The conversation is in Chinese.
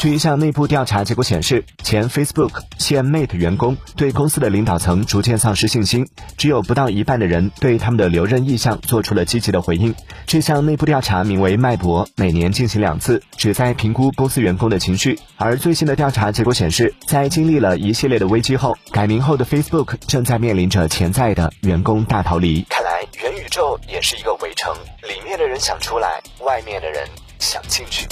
据一项内部调查结果显示，前 Facebook 现 Mate 员工对公司的领导层逐渐丧失信心，只有不到一半的人对他们的留任意向做出了积极的回应。这项内部调查名为脉搏，每年进行两次，旨在评估公司员工的情绪。而最新的调查结果显示，在经历了一系列的危机后，改名后的 Facebook 正在面临着潜在的员工大逃离。看来元宇宙也是一个围城，里面的人想出来，外面的人想进去。